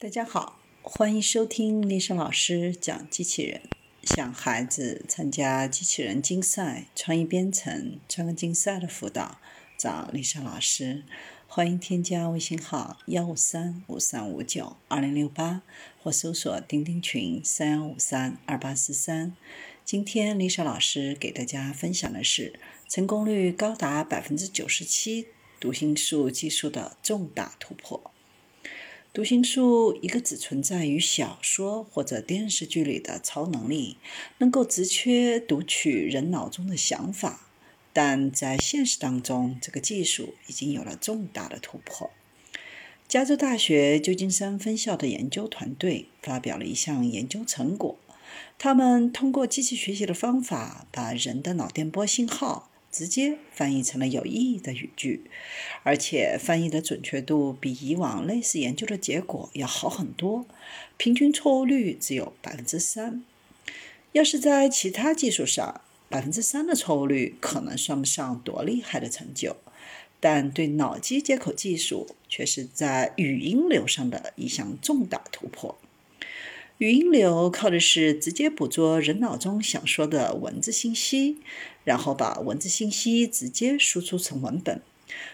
大家好，欢迎收听丽莎老师讲机器人。想孩子参加机器人竞赛、创意编程、创客竞赛的辅导，找丽莎老师。欢迎添加微信号幺五三五三五九二零六八，或搜索钉钉群三幺五三二八四三。今天丽莎老师给大家分享的是成功率高达百分之九十七读心术技术的重大突破。读心术，一个只存在于小说或者电视剧里的超能力，能够直接读取人脑中的想法。但在现实当中，这个技术已经有了重大的突破。加州大学旧金山分校的研究团队发表了一项研究成果，他们通过机器学习的方法，把人的脑电波信号。直接翻译成了有意义的语句，而且翻译的准确度比以往类似研究的结果要好很多，平均错误率只有百分之三。要是在其他技术上，百分之三的错误率可能算不上多厉害的成就，但对脑机接口技术却是在语音流上的一项重大突破。语音流靠的是直接捕捉人脑中想说的文字信息，然后把文字信息直接输出成文本。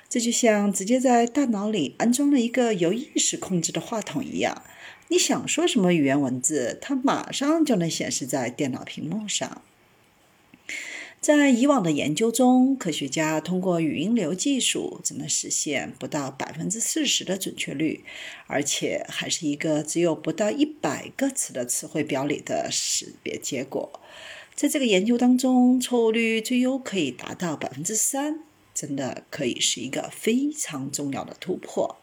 这就像直接在大脑里安装了一个由意识控制的话筒一样，你想说什么语言文字，它马上就能显示在电脑屏幕上。在以往的研究中，科学家通过语音流技术只能实现不到百分之四十的准确率，而且还是一个只有不到一百个词的词汇表里的识别结果。在这个研究当中，错误率最优可以达到百分之三，真的可以是一个非常重要的突破。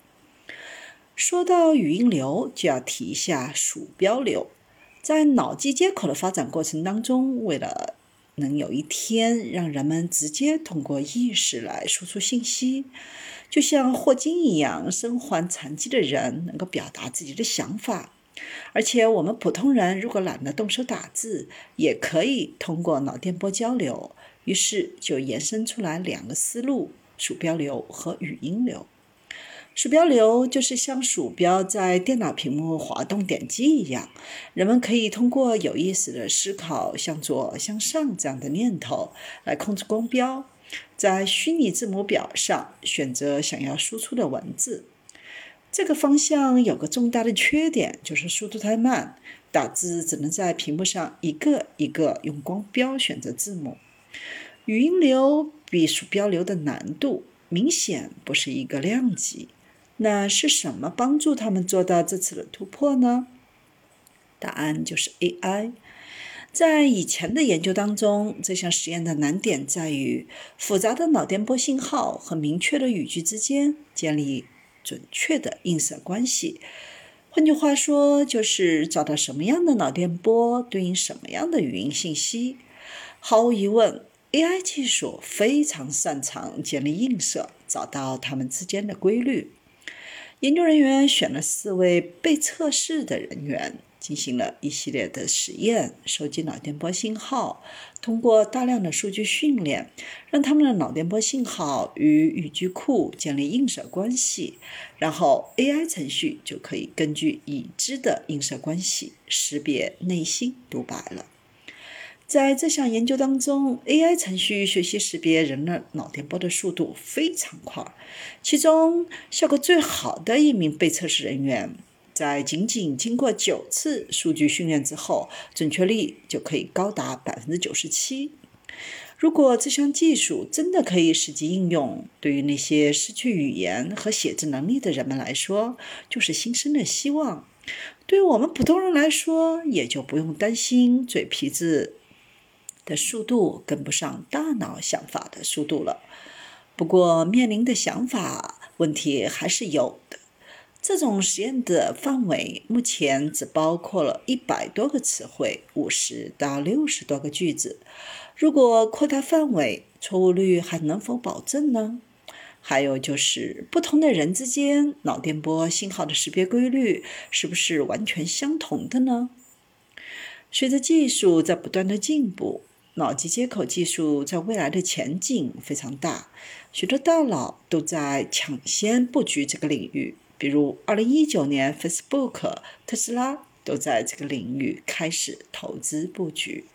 说到语音流，就要提一下鼠标流。在脑机接口的发展过程当中，为了能有一天让人们直接通过意识来输出信息，就像霍金一样，身患残疾的人能够表达自己的想法。而且我们普通人如果懒得动手打字，也可以通过脑电波交流。于是就延伸出来两个思路：鼠标流和语音流。鼠标流就是像鼠标在电脑屏幕滑动点击一样，人们可以通过有意识的思考向左、向上这样的念头来控制光标，在虚拟字母表上选择想要输出的文字。这个方向有个重大的缺点，就是速度太慢，打字只能在屏幕上一个一个用光标选择字母。语音流比鼠标流的难度明显不是一个量级。那是什么帮助他们做到这次的突破呢？答案就是 AI。在以前的研究当中，这项实验的难点在于复杂的脑电波信号和明确的语句之间建立准确的映射关系。换句话说，就是找到什么样的脑电波对应什么样的语音信息。毫无疑问，AI 技术非常擅长建立映射，找到它们之间的规律。研究人员选了四位被测试的人员，进行了一系列的实验，收集脑电波信号，通过大量的数据训练，让他们的脑电波信号与语句库建立映射关系，然后 AI 程序就可以根据已知的映射关系识别内心独白了。在这项研究当中，AI 程序学习识别人的脑电波的速度非常快。其中效果最好的一名被测试人员，在仅仅经过九次数据训练之后，准确率就可以高达百分之九十七。如果这项技术真的可以实际应用，对于那些失去语言和写字能力的人们来说，就是新生的希望。对于我们普通人来说，也就不用担心嘴皮子。的速度跟不上大脑想法的速度了。不过，面临的想法问题还是有的。这种实验的范围目前只包括了一百多个词汇，五十到六十多个句子。如果扩大范围，错误率还能否保证呢？还有就是，不同的人之间脑电波信号的识别规律是不是完全相同的呢？随着技术在不断的进步。脑机接口技术在未来的前景非常大，许多大佬都在抢先布局这个领域，比如二零一九年，Facebook、特斯拉都在这个领域开始投资布局。